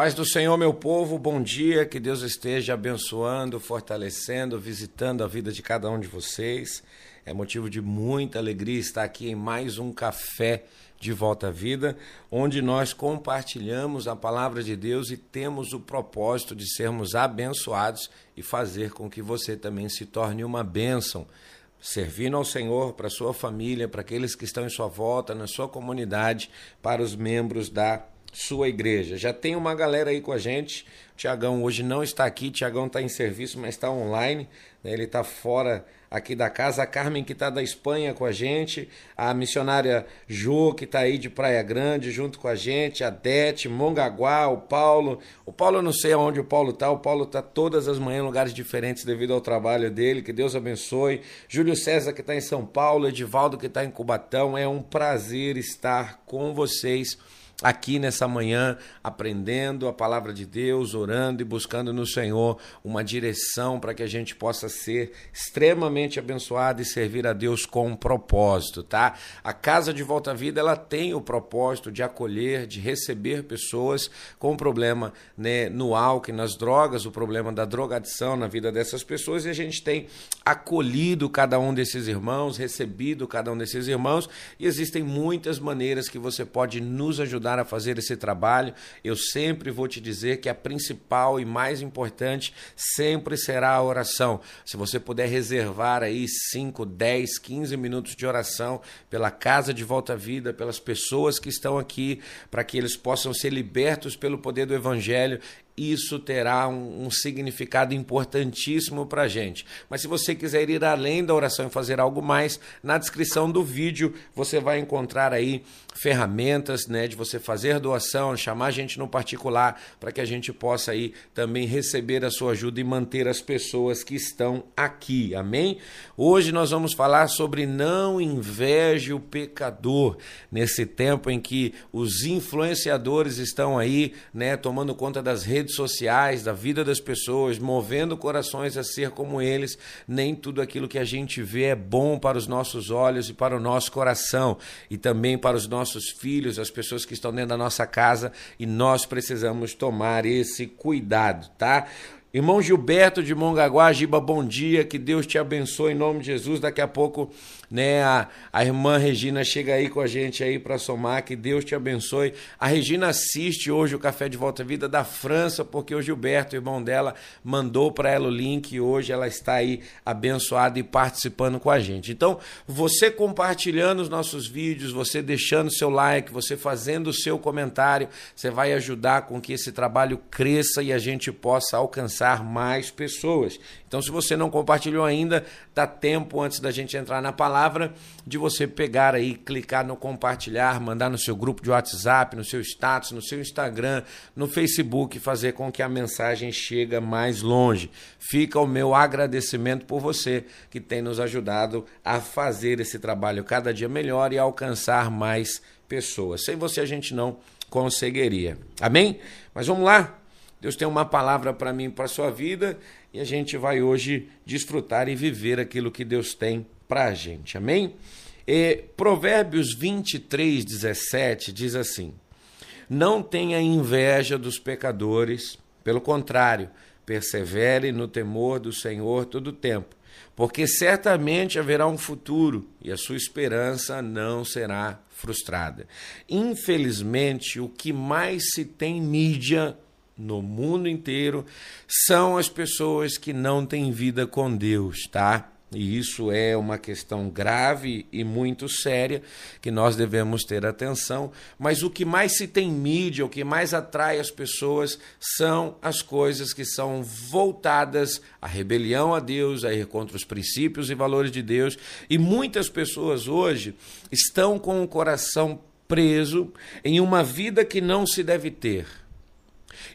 Paz do Senhor, meu povo, bom dia, que Deus esteja abençoando, fortalecendo, visitando a vida de cada um de vocês. É motivo de muita alegria estar aqui em mais um café de volta à vida, onde nós compartilhamos a palavra de Deus e temos o propósito de sermos abençoados e fazer com que você também se torne uma bênção servindo ao Senhor, para sua família, para aqueles que estão em sua volta, na sua comunidade, para os membros da sua igreja. Já tem uma galera aí com a gente. Tiagão hoje não está aqui, Tiagão está em serviço, mas está online. Né? Ele está fora aqui da casa. A Carmen, que está da Espanha com a gente. A missionária Jo, que está aí de Praia Grande junto com a gente. A Dete, Mongaguá, o Paulo. O Paulo, eu não sei aonde o Paulo está. O Paulo está todas as manhãs em lugares diferentes devido ao trabalho dele. Que Deus abençoe. Júlio César, que está em São Paulo. Edivaldo, que está em Cubatão. É um prazer estar com vocês aqui nessa manhã, aprendendo a palavra de Deus, orando e buscando no Senhor uma direção para que a gente possa ser extremamente abençoado e servir a Deus com um propósito, tá? A Casa de Volta à Vida, ela tem o propósito de acolher, de receber pessoas com problema né, no álcool, nas drogas, o problema da drogadição na vida dessas pessoas e a gente tem acolhido cada um desses irmãos, recebido cada um desses irmãos e existem muitas maneiras que você pode nos ajudar ajudar a fazer esse trabalho, eu sempre vou te dizer que a principal e mais importante sempre será a oração. Se você puder reservar aí 5, 10, 15 minutos de oração pela casa de volta à vida, pelas pessoas que estão aqui, para que eles possam ser libertos pelo poder do evangelho isso terá um, um significado importantíssimo para a gente. Mas se você quiser ir além da oração e fazer algo mais, na descrição do vídeo você vai encontrar aí ferramentas né, de você fazer doação, chamar a gente no particular, para que a gente possa aí também receber a sua ajuda e manter as pessoas que estão aqui. Amém? Hoje nós vamos falar sobre não inveje o pecador, nesse tempo em que os influenciadores estão aí, né, tomando conta das redes redes sociais, da vida das pessoas, movendo corações a ser como eles. Nem tudo aquilo que a gente vê é bom para os nossos olhos e para o nosso coração, e também para os nossos filhos, as pessoas que estão dentro da nossa casa, e nós precisamos tomar esse cuidado, tá? Irmão Gilberto de Mongaguá, Giba, bom dia, que Deus te abençoe em nome de Jesus. Daqui a pouco, né, a, a irmã Regina chega aí com a gente aí para somar, que Deus te abençoe. A Regina assiste hoje o Café de Volta à Vida da França, porque o Gilberto, irmão dela, mandou para ela o link e hoje ela está aí abençoada e participando com a gente. Então, você compartilhando os nossos vídeos, você deixando seu like, você fazendo o seu comentário, você vai ajudar com que esse trabalho cresça e a gente possa alcançar alcançar mais pessoas. Então, se você não compartilhou ainda, dá tempo antes da gente entrar na palavra de você pegar aí, clicar no compartilhar, mandar no seu grupo de WhatsApp, no seu status, no seu Instagram, no Facebook, fazer com que a mensagem chegue mais longe. Fica o meu agradecimento por você que tem nos ajudado a fazer esse trabalho cada dia melhor e alcançar mais pessoas. Sem você a gente não conseguiria. Amém? Mas vamos lá. Deus tem uma palavra para mim, para sua vida, e a gente vai hoje desfrutar e viver aquilo que Deus tem para a gente. Amém? E Provérbios 23, 17 diz assim: Não tenha inveja dos pecadores, pelo contrário, persevere no temor do Senhor todo o tempo, porque certamente haverá um futuro e a sua esperança não será frustrada. Infelizmente, o que mais se tem mídia no mundo inteiro são as pessoas que não têm vida com Deus, tá? E isso é uma questão grave e muito séria que nós devemos ter atenção. Mas o que mais se tem mídia, o que mais atrai as pessoas são as coisas que são voltadas à rebelião a Deus, a ir contra os princípios e valores de Deus. E muitas pessoas hoje estão com o coração preso em uma vida que não se deve ter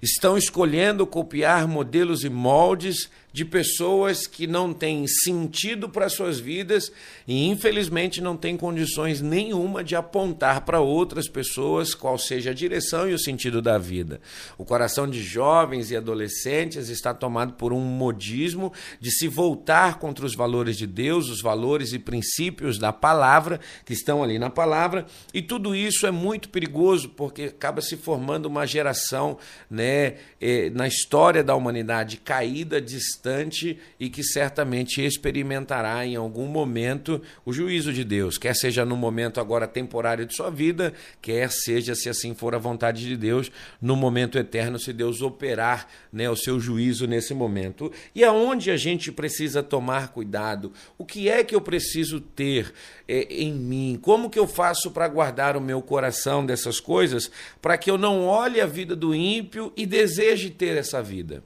estão escolhendo copiar modelos e moldes de pessoas que não têm sentido para suas vidas e, infelizmente, não têm condições nenhuma de apontar para outras pessoas qual seja a direção e o sentido da vida. O coração de jovens e adolescentes está tomado por um modismo de se voltar contra os valores de Deus, os valores e princípios da palavra, que estão ali na palavra, e tudo isso é muito perigoso porque acaba se formando uma geração né, eh, na história da humanidade caída, distante distante e que certamente experimentará em algum momento o juízo de Deus, quer seja no momento agora temporário de sua vida, quer seja, se assim for a vontade de Deus, no momento eterno, se Deus operar né, o seu juízo nesse momento. E aonde a gente precisa tomar cuidado? O que é que eu preciso ter é, em mim? Como que eu faço para guardar o meu coração dessas coisas, para que eu não olhe a vida do ímpio e deseje ter essa vida?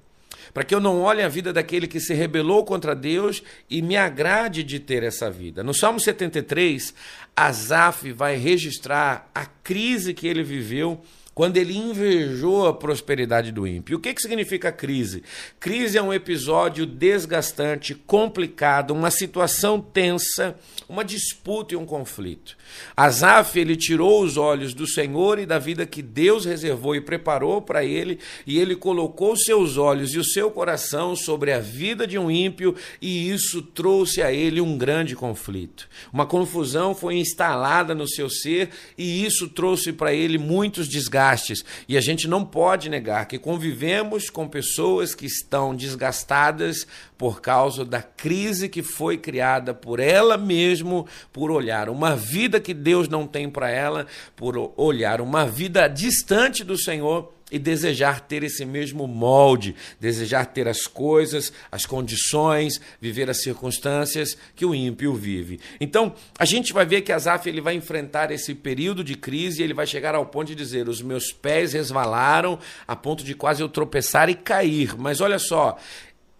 Para que eu não olhe a vida daquele que se rebelou contra Deus e me agrade de ter essa vida. No Salmo 73, Asaf vai registrar a crise que ele viveu quando ele invejou a prosperidade do ímpio. O que, que significa crise? Crise é um episódio desgastante, complicado, uma situação tensa, uma disputa e um conflito. Asaf, ele tirou os olhos do Senhor e da vida que Deus reservou e preparou para ele, e ele colocou seus olhos e o seu coração sobre a vida de um ímpio, e isso trouxe a ele um grande conflito. Uma confusão foi instalada no seu ser, e isso trouxe para ele muitos desgastes desgastes. E a gente não pode negar que convivemos com pessoas que estão desgastadas por causa da crise que foi criada por ela mesmo, por olhar uma vida que Deus não tem para ela, por olhar uma vida distante do Senhor e desejar ter esse mesmo molde, desejar ter as coisas, as condições, viver as circunstâncias que o ímpio vive. Então, a gente vai ver que Asaf ele vai enfrentar esse período de crise e ele vai chegar ao ponto de dizer: "Os meus pés resvalaram a ponto de quase eu tropeçar e cair". Mas olha só,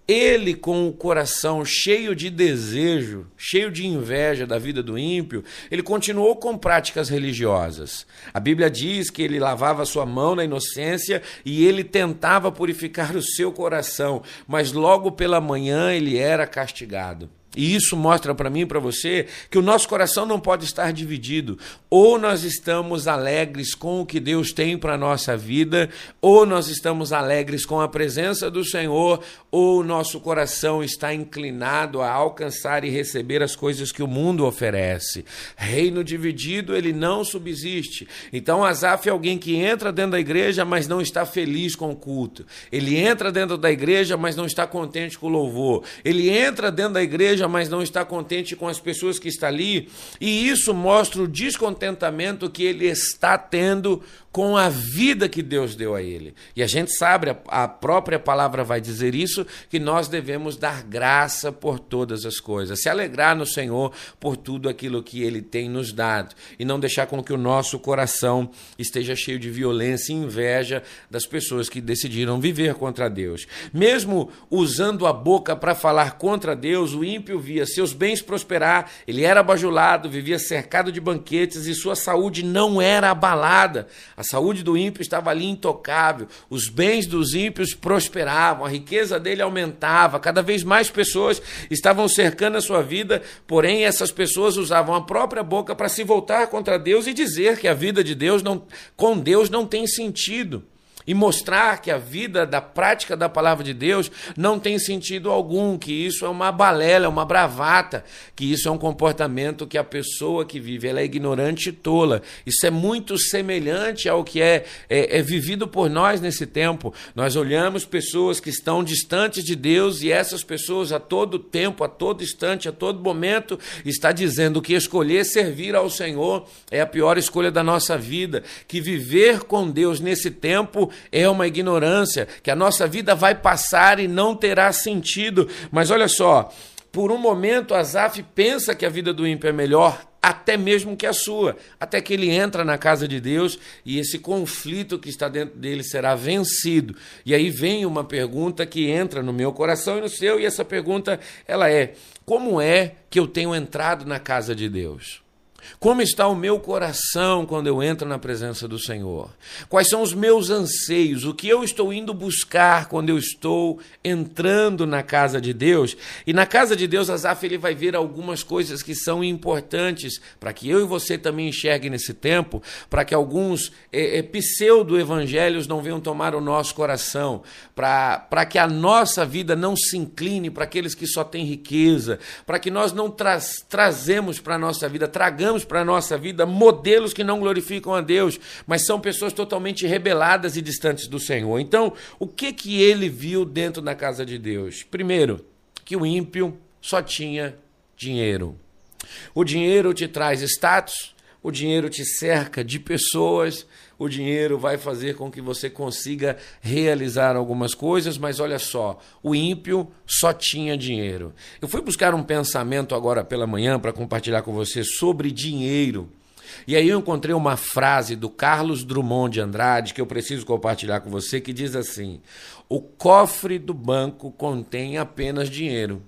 ele, com o coração cheio de desejo, cheio de inveja da vida do ímpio, ele continuou com práticas religiosas. A Bíblia diz que ele lavava sua mão na inocência e ele tentava purificar o seu coração, mas logo pela manhã ele era castigado. E isso mostra para mim e para você que o nosso coração não pode estar dividido. Ou nós estamos alegres com o que Deus tem para a nossa vida, ou nós estamos alegres com a presença do Senhor, ou o nosso coração está inclinado a alcançar e receber as coisas que o mundo oferece. Reino dividido, ele não subsiste. Então, Asaf é alguém que entra dentro da igreja, mas não está feliz com o culto. Ele entra dentro da igreja, mas não está contente com o louvor. Ele entra dentro da igreja, igreja, mas não está contente com as pessoas que estão ali, e isso mostra o descontentamento que ele está tendo com a vida que Deus deu a ele. E a gente sabe, a, própria palavra vai dizer isso, que nós devemos dar graça por todas as coisas, se alegrar no Senhor por tudo aquilo que ele tem nos dado, e não deixar com que o nosso coração esteja cheio de violência e inveja das pessoas que decidiram viver contra Deus. Mesmo usando a boca para falar contra Deus, o ímpio via seus bens prosperar, ele era bajulado, vivia cercado de banquetes e sua saúde não era abalada. A saúde do ímpio estava ali intocável, os bens dos ímpios prosperavam, a riqueza dele aumentava, cada vez mais pessoas estavam cercando a sua vida, porém essas pessoas usavam a própria boca para se voltar contra Deus e dizer que a vida de Deus não, com Deus não tem sentido e mostrar que a vida da prática da palavra de Deus não tem sentido algum, que isso é uma balela, é uma bravata, que isso é um comportamento que a pessoa que vive ela é ignorante e tola. Isso é muito semelhante ao que é, é, é vivido por nós nesse tempo. Nós olhamos pessoas que estão distantes de Deus e essas pessoas a todo tempo, a todo instante, a todo momento está dizendo que escolher servir ao Senhor é a pior escolha da nossa vida, que viver com Deus nesse tempo é uma ignorância, que a nossa vida vai passar e não terá sentido. Mas olha só, por um momento Asaf pensa que a vida do ímpio é melhor, até mesmo que a sua, até que ele entra na casa de Deus e esse conflito que está dentro dele será vencido. E aí vem uma pergunta que entra no meu coração e no seu, e essa pergunta ela é: como é que eu tenho entrado na casa de Deus? Como está o meu coração quando eu entro na presença do Senhor? Quais são os meus anseios? O que eu estou indo buscar quando eu estou entrando na casa de Deus? E na casa de Deus, Asaf ele vai ver algumas coisas que são importantes para que eu e você também enxerguem nesse tempo, para que alguns é, é, pseudo-evangelhos não venham tomar o nosso coração, para que a nossa vida não se incline para aqueles que só têm riqueza, para que nós não tra trazemos para a nossa vida, tragamos temos para a nossa vida modelos que não glorificam a Deus, mas são pessoas totalmente rebeladas e distantes do Senhor. Então, o que que ele viu dentro da casa de Deus? Primeiro, que o ímpio só tinha dinheiro. O dinheiro te traz status, o dinheiro te cerca de pessoas, o dinheiro vai fazer com que você consiga realizar algumas coisas, mas olha só, o ímpio só tinha dinheiro. Eu fui buscar um pensamento agora pela manhã para compartilhar com você sobre dinheiro. E aí eu encontrei uma frase do Carlos Drummond de Andrade que eu preciso compartilhar com você que diz assim: "O cofre do banco contém apenas dinheiro,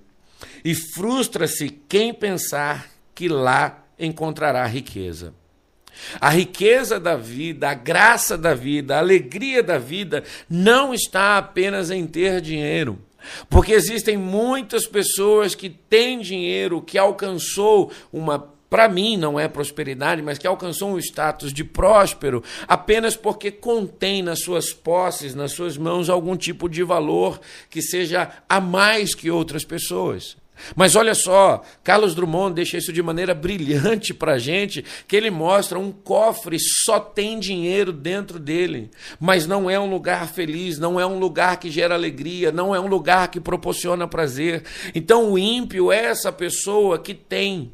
e frustra-se quem pensar que lá encontrará riqueza." A riqueza da vida, a graça da vida, a alegria da vida não está apenas em ter dinheiro. Porque existem muitas pessoas que têm dinheiro, que alcançou uma para mim não é prosperidade, mas que alcançou um status de próspero apenas porque contém nas suas posses, nas suas mãos, algum tipo de valor que seja a mais que outras pessoas. Mas olha só, Carlos Drummond deixa isso de maneira brilhante para a gente, que ele mostra um cofre só tem dinheiro dentro dele, mas não é um lugar feliz, não é um lugar que gera alegria, não é um lugar que proporciona prazer. Então o ímpio é essa pessoa que tem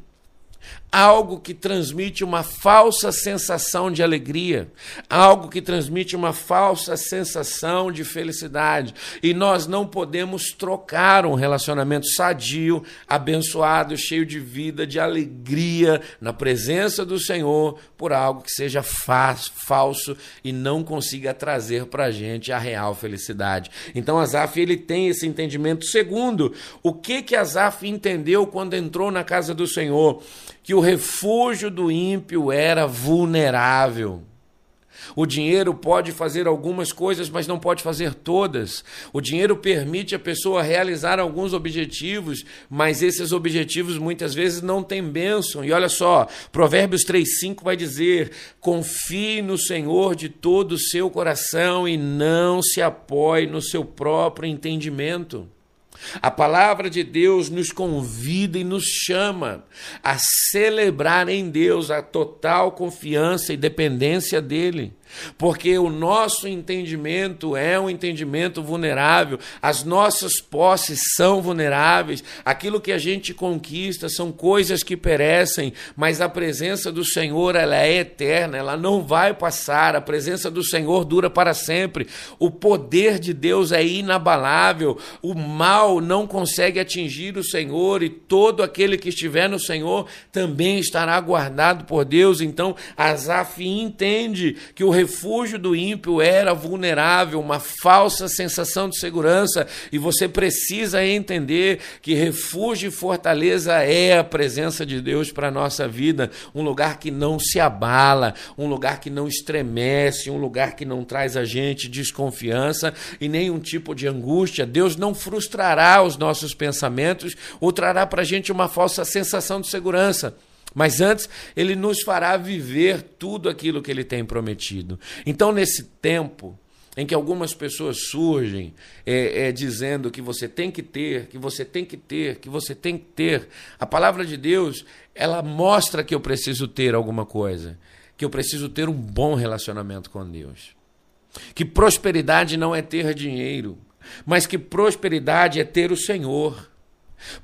algo que transmite uma falsa sensação de alegria, algo que transmite uma falsa sensação de felicidade. E nós não podemos trocar um relacionamento sadio, abençoado, cheio de vida, de alegria na presença do Senhor por algo que seja falso e não consiga trazer para a gente a real felicidade. Então Asaf ele tem esse entendimento. Segundo, o que que Asaf entendeu quando entrou na casa do Senhor? Que o refúgio do ímpio era vulnerável. O dinheiro pode fazer algumas coisas, mas não pode fazer todas. O dinheiro permite a pessoa realizar alguns objetivos, mas esses objetivos muitas vezes não têm bênção. E olha só, Provérbios 3,5 vai dizer: confie no Senhor de todo o seu coração e não se apoie no seu próprio entendimento. A palavra de Deus nos convida e nos chama a celebrar em Deus a total confiança e dependência dele porque o nosso entendimento é um entendimento vulnerável, as nossas posses são vulneráveis, aquilo que a gente conquista são coisas que perecem, mas a presença do Senhor ela é eterna, ela não vai passar, a presença do Senhor dura para sempre, o poder de Deus é inabalável, o mal não consegue atingir o Senhor e todo aquele que estiver no Senhor também estará guardado por Deus. Então, Asaf entende que o refúgio do ímpio era vulnerável, uma falsa sensação de segurança, e você precisa entender que refúgio e fortaleza é a presença de Deus para a nossa vida, um lugar que não se abala, um lugar que não estremece, um lugar que não traz a gente desconfiança e nenhum tipo de angústia. Deus não frustrará os nossos pensamentos ou trará para a gente uma falsa sensação de segurança. Mas antes, ele nos fará viver tudo aquilo que ele tem prometido. Então, nesse tempo em que algumas pessoas surgem é, é, dizendo que você tem que ter, que você tem que ter, que você tem que ter, a palavra de Deus, ela mostra que eu preciso ter alguma coisa, que eu preciso ter um bom relacionamento com Deus. Que prosperidade não é ter dinheiro, mas que prosperidade é ter o Senhor.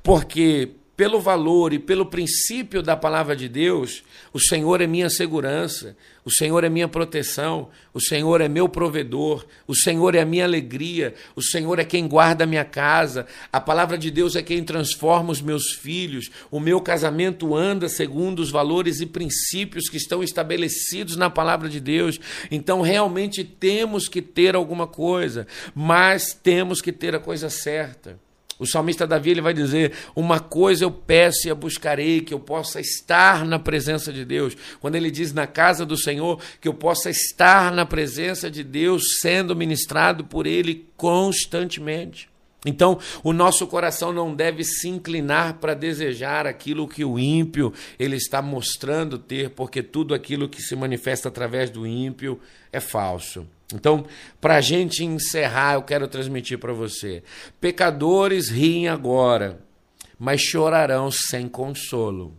Porque pelo valor e pelo princípio da palavra de Deus, o Senhor é minha segurança, o Senhor é minha proteção, o Senhor é meu provedor, o Senhor é a minha alegria, o Senhor é quem guarda a minha casa, a palavra de Deus é quem transforma os meus filhos, o meu casamento anda segundo os valores e princípios que estão estabelecidos na palavra de Deus. Então, realmente temos que ter alguma coisa, mas temos que ter a coisa certa. O salmista Davi ele vai dizer: Uma coisa eu peço e a buscarei, que eu possa estar na presença de Deus. Quando ele diz na casa do Senhor, que eu possa estar na presença de Deus, sendo ministrado por Ele constantemente. Então, o nosso coração não deve se inclinar para desejar aquilo que o ímpio ele está mostrando ter, porque tudo aquilo que se manifesta através do ímpio é falso. Então, para a gente encerrar, eu quero transmitir para você: pecadores riem agora, mas chorarão sem consolo.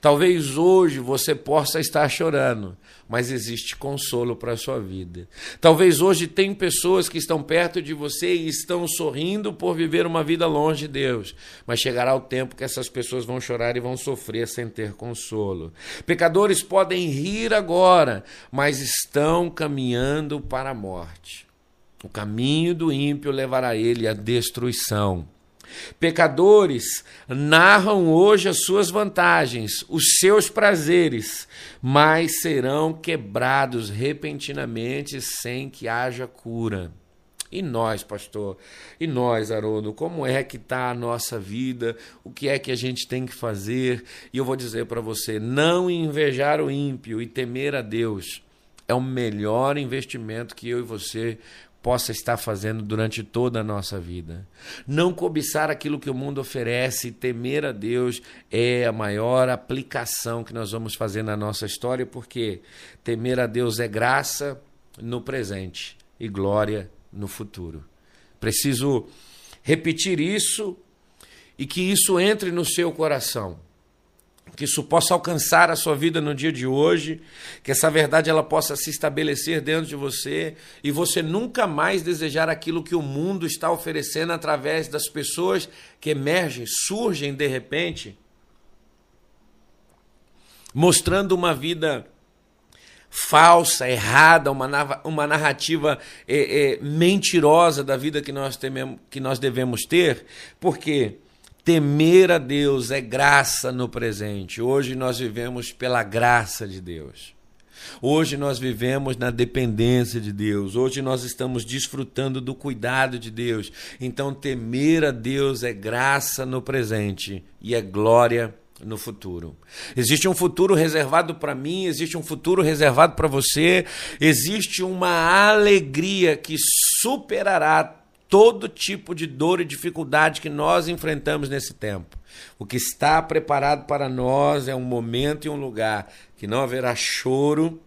Talvez hoje você possa estar chorando, mas existe consolo para a sua vida. Talvez hoje tem pessoas que estão perto de você e estão sorrindo por viver uma vida longe de Deus, mas chegará o tempo que essas pessoas vão chorar e vão sofrer sem ter consolo. Pecadores podem rir agora, mas estão caminhando para a morte. O caminho do ímpio levará ele à destruição. Pecadores narram hoje as suas vantagens, os seus prazeres, mas serão quebrados repentinamente sem que haja cura. E nós, pastor? E nós, Haroldo? Como é que está a nossa vida? O que é que a gente tem que fazer? E eu vou dizer para você: não invejar o ímpio e temer a Deus é o melhor investimento que eu e você possa estar fazendo durante toda a nossa vida. Não cobiçar aquilo que o mundo oferece, temer a Deus é a maior aplicação que nós vamos fazer na nossa história, porque temer a Deus é graça no presente e glória no futuro. Preciso repetir isso e que isso entre no seu coração que isso possa alcançar a sua vida no dia de hoje, que essa verdade ela possa se estabelecer dentro de você e você nunca mais desejar aquilo que o mundo está oferecendo através das pessoas que emergem, surgem de repente, mostrando uma vida falsa, errada, uma, narrativa é, é, mentirosa da vida que nós, tememos, que nós devemos ter, porque Temer a Deus é graça no presente. Hoje nós vivemos pela graça de Deus. Hoje nós vivemos na dependência de Deus. Hoje nós estamos desfrutando do cuidado de Deus. Então, temer a Deus é graça no presente e é glória no futuro. Existe um futuro reservado para mim, existe um futuro reservado para você, existe uma alegria que superará todo tipo de dor e dificuldade que nós enfrentamos nesse tempo. O que está preparado para nós é um momento e um lugar que não haverá choro,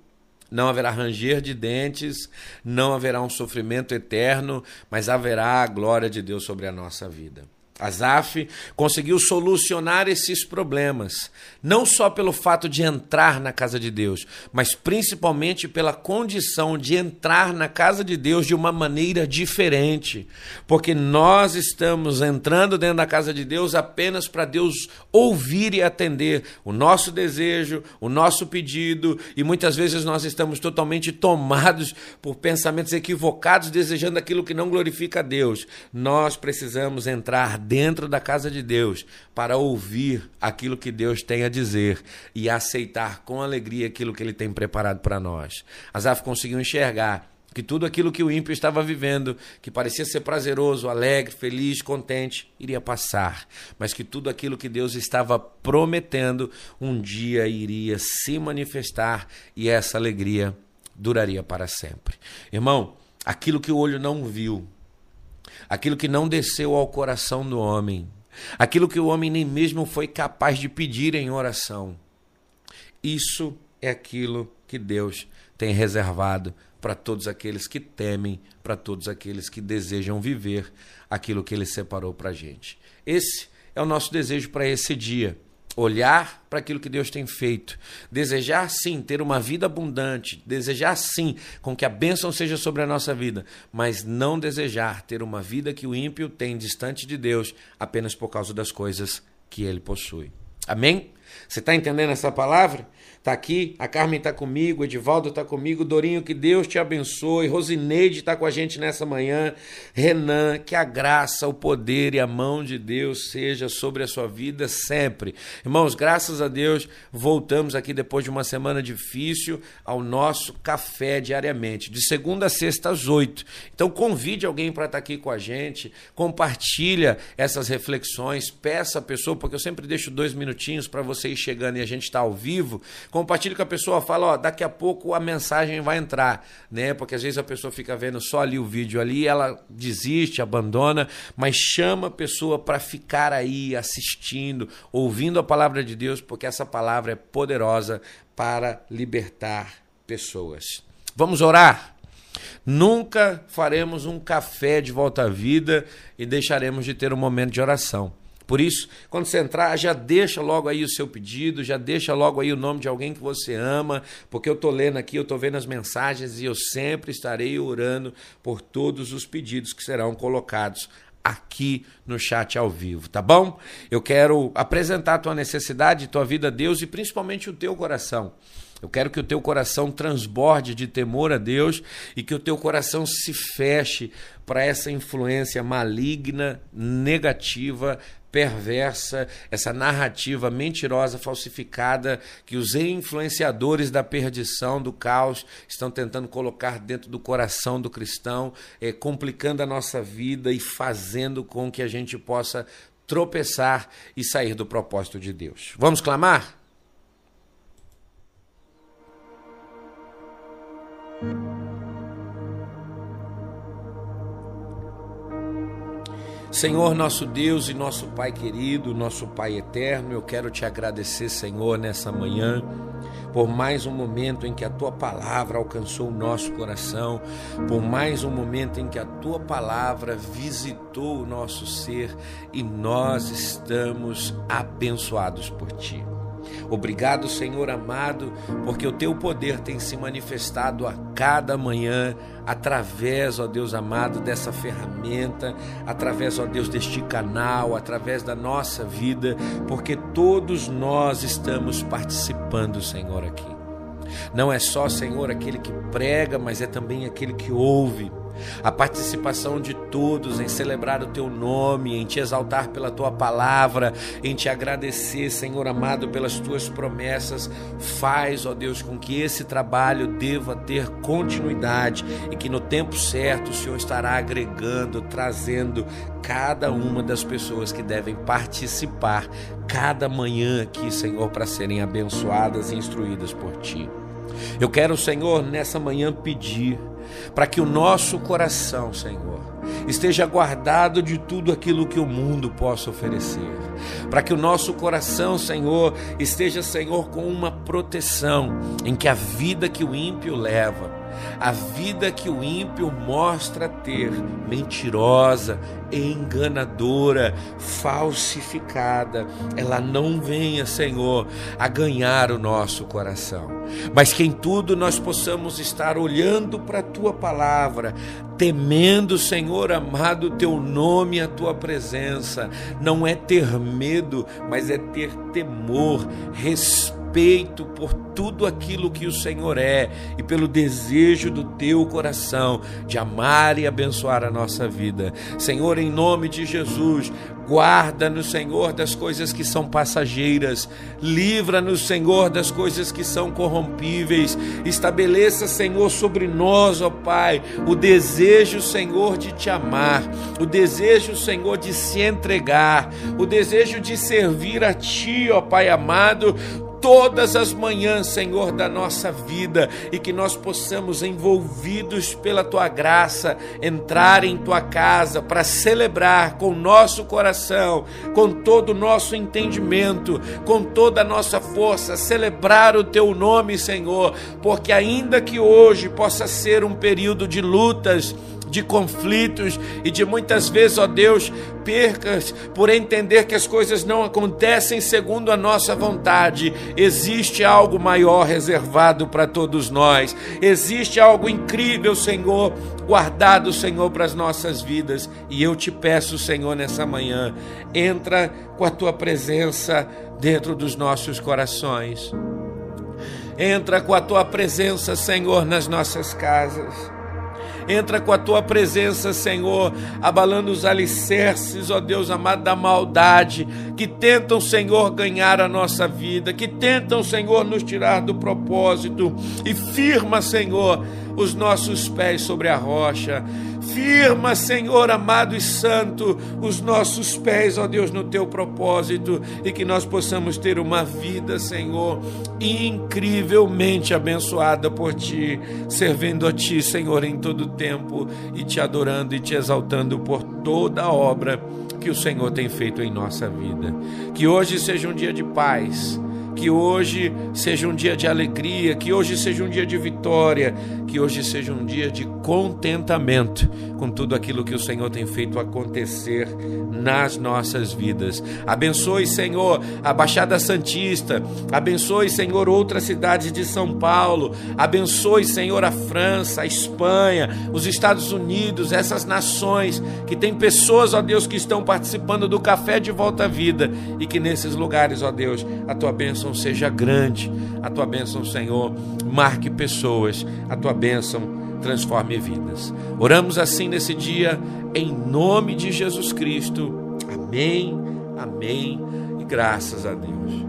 não haverá ranger de dentes, não haverá um sofrimento eterno, mas haverá a glória de Deus sobre a nossa vida. Asaf conseguiu solucionar esses problemas, não só pelo fato de entrar na casa de Deus, mas principalmente pela condição de entrar na casa de Deus de uma maneira diferente, porque nós estamos entrando dentro da casa de Deus apenas para Deus ouvir e atender o nosso desejo, o nosso pedido, e muitas vezes nós estamos totalmente tomados por pensamentos equivocados, desejando aquilo que não glorifica a Deus. Nós precisamos entrar dentro da casa de Deus para ouvir aquilo que Deus tem a dizer e aceitar com alegria aquilo que ele tem preparado para nós. Asaf conseguiu enxergar que tudo aquilo que o ímpio estava vivendo, que parecia ser prazeroso, alegre, feliz, contente, iria passar, mas que tudo aquilo que Deus estava prometendo um dia iria se manifestar e essa alegria duraria para sempre. Irmão, aquilo que o olho não viu, aquilo que não desceu ao coração do homem, aquilo que o homem nem mesmo foi capaz de pedir em oração. Isso é aquilo que Deus tem reservado para todos aqueles que temem, para todos aqueles que desejam viver aquilo que Ele separou para a gente. Esse é o nosso desejo para esse dia olhar para aquilo que Deus tem feito, desejar sim ter uma vida abundante, desejar sim com que a bênção seja sobre a nossa vida, mas não desejar ter uma vida que o ímpio tem distante de Deus apenas por causa das coisas que ele possui. Amém? Você está entendendo essa palavra? Está aqui, a Carmen está comigo, o Edivaldo está comigo, Dorinho, que Deus te abençoe, Rosineide está com a gente nessa manhã, Renan, que a graça, o poder e a mão de Deus seja sobre a sua vida sempre. Irmãos, graças a Deus, voltamos aqui depois de uma semana difícil ao nosso café diariamente, de segunda a sexta às oito. Então convide alguém para estar tá aqui com a gente, compartilha essas reflexões, peça a pessoa, porque eu sempre deixo dois minutinhos para você ir chegando e a gente está ao vivo Compartilhe com a pessoa, fala, ó, daqui a pouco a mensagem vai entrar, né? Porque às vezes a pessoa fica vendo só ali o vídeo ali, ela desiste, abandona, mas chama a pessoa para ficar aí assistindo, ouvindo a palavra de Deus, porque essa palavra é poderosa para libertar pessoas. Vamos orar? Nunca faremos um café de volta à vida e deixaremos de ter um momento de oração. Por isso, quando você entrar, já deixa logo aí o seu pedido, já deixa logo aí o nome de alguém que você ama, porque eu estou lendo aqui, eu estou vendo as mensagens e eu sempre estarei orando por todos os pedidos que serão colocados aqui no chat ao vivo, tá bom? Eu quero apresentar a tua necessidade, tua vida a Deus e principalmente o teu coração. Eu quero que o teu coração transborde de temor a Deus e que o teu coração se feche para essa influência maligna, negativa, perversa, essa narrativa mentirosa, falsificada que os influenciadores da perdição, do caos, estão tentando colocar dentro do coração do cristão, é, complicando a nossa vida e fazendo com que a gente possa tropeçar e sair do propósito de Deus. Vamos clamar? Senhor, nosso Deus e nosso Pai querido, nosso Pai eterno, eu quero te agradecer, Senhor, nessa manhã, por mais um momento em que a tua palavra alcançou o nosso coração, por mais um momento em que a tua palavra visitou o nosso ser e nós estamos abençoados por ti. Obrigado, Senhor amado, porque o teu poder tem se manifestado a cada manhã através, ó Deus amado, dessa ferramenta, através, ó Deus, deste canal, através da nossa vida, porque todos nós estamos participando, Senhor, aqui. Não é só, Senhor, aquele que prega, mas é também aquele que ouve a participação de todos em celebrar o teu nome, em te exaltar pela tua palavra, em te agradecer, Senhor amado, pelas tuas promessas, faz, ó Deus, com que esse trabalho deva ter continuidade e que no tempo certo o Senhor estará agregando, trazendo cada uma das pessoas que devem participar cada manhã aqui, Senhor, para serem abençoadas e instruídas por ti. Eu quero, Senhor, nessa manhã pedir para que o nosso coração, Senhor, esteja guardado de tudo aquilo que o mundo possa oferecer. Para que o nosso coração, Senhor, esteja, Senhor, com uma proteção em que a vida que o ímpio leva, a vida que o ímpio mostra ter, mentirosa, enganadora, falsificada, ela não venha, Senhor, a ganhar o nosso coração. Mas que em tudo nós possamos estar olhando para a tua palavra, temendo, Senhor amado, o teu nome e a tua presença. Não é ter medo, mas é ter temor, respeito respeito por tudo aquilo que o Senhor é e pelo desejo do teu coração de amar e abençoar a nossa vida. Senhor, em nome de Jesus, guarda-nos, Senhor, das coisas que são passageiras, livra-nos, Senhor, das coisas que são corrompíveis. Estabeleça, Senhor, sobre nós, ó Pai, o desejo, Senhor, de te amar, o desejo, Senhor, de se entregar, o desejo de servir a Ti, ó Pai amado todas as manhãs, Senhor, da nossa vida e que nós possamos, envolvidos pela tua graça, entrar em tua casa para celebrar com nosso coração, com todo o nosso entendimento, com toda a nossa força, celebrar o teu nome, Senhor, porque ainda que hoje possa ser um período de lutas, de conflitos e de muitas vezes, ó Deus, percas por entender que as coisas não acontecem segundo a nossa vontade. Existe algo maior reservado para todos nós. Existe algo incrível, Senhor, guardado, Senhor, para as nossas vidas. E eu te peço, Senhor, nessa manhã, entra com a tua presença dentro dos nossos corações. Entra com a tua presença, Senhor, nas nossas casas. Entra com a tua presença, Senhor, abalando os alicerces, ó Deus amado, da maldade, que tentam, Senhor, ganhar a nossa vida, que tentam, Senhor, nos tirar do propósito. E firma, Senhor, os nossos pés sobre a rocha. Firma, Senhor amado e santo, os nossos pés, ó Deus, no teu propósito e que nós possamos ter uma vida, Senhor, incrivelmente abençoada por ti, servindo a ti, Senhor, em todo tempo e te adorando e te exaltando por toda a obra que o Senhor tem feito em nossa vida. Que hoje seja um dia de paz que hoje seja um dia de alegria, que hoje seja um dia de vitória, que hoje seja um dia de contentamento com tudo aquilo que o Senhor tem feito acontecer nas nossas vidas. Abençoe, Senhor, a Baixada Santista, abençoe, Senhor, outras cidades de São Paulo, abençoe, Senhor, a França, a Espanha, os Estados Unidos, essas nações que tem pessoas, ó Deus, que estão participando do café de volta à vida e que nesses lugares, ó Deus, a tua bênção seja grande, a tua bênção, Senhor, marque pessoas, a tua bênção transforme vidas. Oramos assim nesse dia, em nome de Jesus Cristo. Amém, amém e graças a Deus.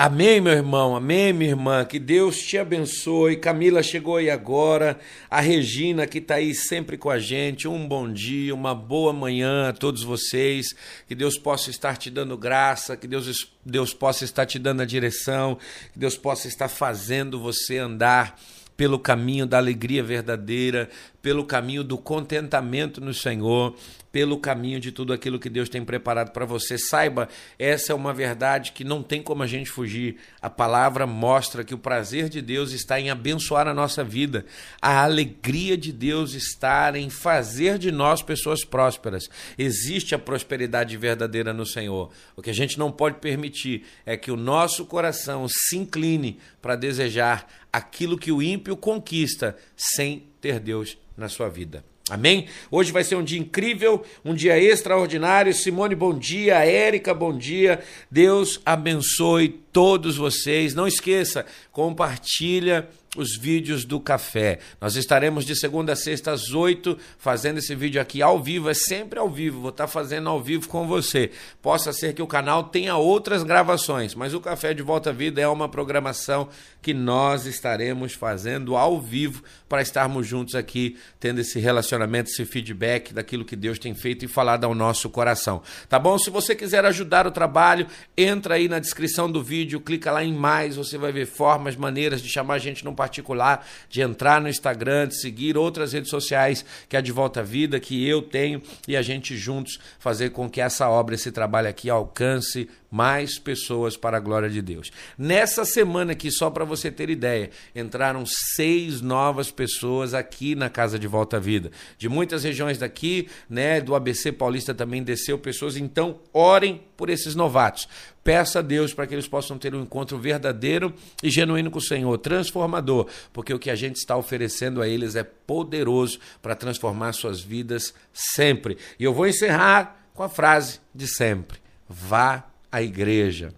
Amém, meu irmão, amém, minha irmã. Que Deus te abençoe. Camila chegou aí agora. A Regina, que está aí sempre com a gente. Um bom dia, uma boa manhã a todos vocês. Que Deus possa estar te dando graça, que Deus, Deus possa estar te dando a direção, que Deus possa estar fazendo você andar pelo caminho da alegria verdadeira, pelo caminho do contentamento no Senhor, pelo caminho de tudo aquilo que Deus tem preparado para você. Saiba, essa é uma verdade que não tem como a gente fugir. A palavra mostra que o prazer de Deus está em abençoar a nossa vida, a alegria de Deus está em fazer de nós pessoas prósperas. Existe a prosperidade verdadeira no Senhor. O que a gente não pode permitir é que o nosso coração se incline para desejar aquilo que o ímpio conquista sem ter Deus na sua vida. Amém? Hoje vai ser um dia incrível, um dia extraordinário. Simone, bom dia. Érica, bom dia. Deus abençoe todos vocês. Não esqueça, compartilha os vídeos do café. Nós estaremos de segunda a sexta às oito fazendo esse vídeo aqui ao vivo, é sempre ao vivo, vou estar fazendo ao vivo com você. Possa ser que o canal tenha outras gravações, mas o Café de Volta à Vida é uma programação que nós estaremos fazendo ao vivo para estarmos juntos aqui, tendo esse relacionamento, esse feedback daquilo que Deus tem feito e falado ao nosso coração. Tá bom? Se você quiser ajudar o trabalho, entra aí na descrição do vídeo, clica lá em mais, você vai ver formas, maneiras de chamar a gente no particular, de entrar no Instagram, de seguir outras redes sociais que é de Volta à Vida, que eu tenho, e a gente juntos fazer com que essa obra, esse trabalho aqui alcance mais pessoas para a glória de Deus. Nessa semana aqui, só para você ter ideia, entraram seis novas pessoas aqui na Casa de Volta à Vida. De muitas regiões daqui, né, do ABC Paulista também desceu pessoas, então orem por esses novatos. Peça a Deus para que eles possam ter um encontro verdadeiro e genuíno com o Senhor, transformador, porque o que a gente está oferecendo a eles é poderoso para transformar suas vidas sempre. E eu vou encerrar com a frase de sempre: vá à igreja.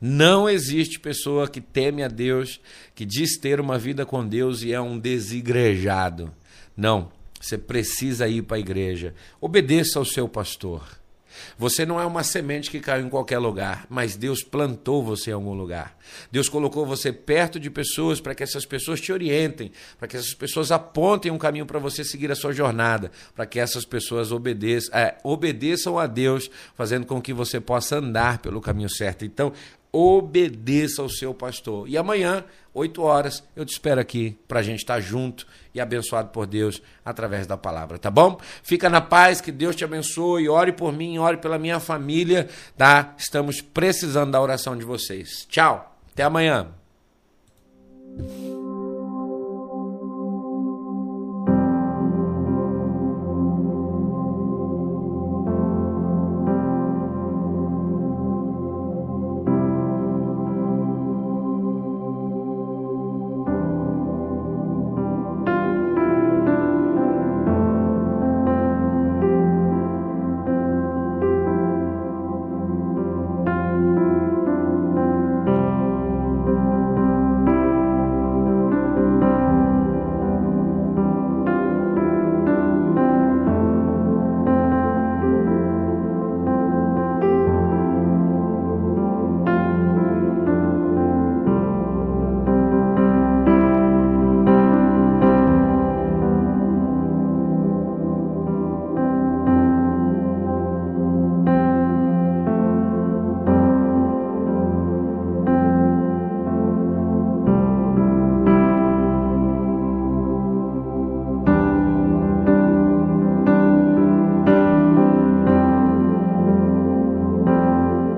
Não existe pessoa que teme a Deus, que diz ter uma vida com Deus e é um desigrejado. Não, você precisa ir para a igreja. Obedeça ao seu pastor. Você não é uma semente que caiu em qualquer lugar, mas Deus plantou você em algum lugar. Deus colocou você perto de pessoas para que essas pessoas te orientem, para que essas pessoas apontem um caminho para você seguir a sua jornada, para que essas pessoas obedeçam, é, obedeçam a Deus, fazendo com que você possa andar pelo caminho certo. Então, obedeça ao seu pastor. E amanhã, 8 horas, eu te espero aqui para a gente estar junto e abençoado por Deus através da palavra, tá bom? Fica na paz, que Deus te abençoe, ore por mim, ore pela minha família, tá? Estamos precisando da oração de vocês. Tchau, até amanhã.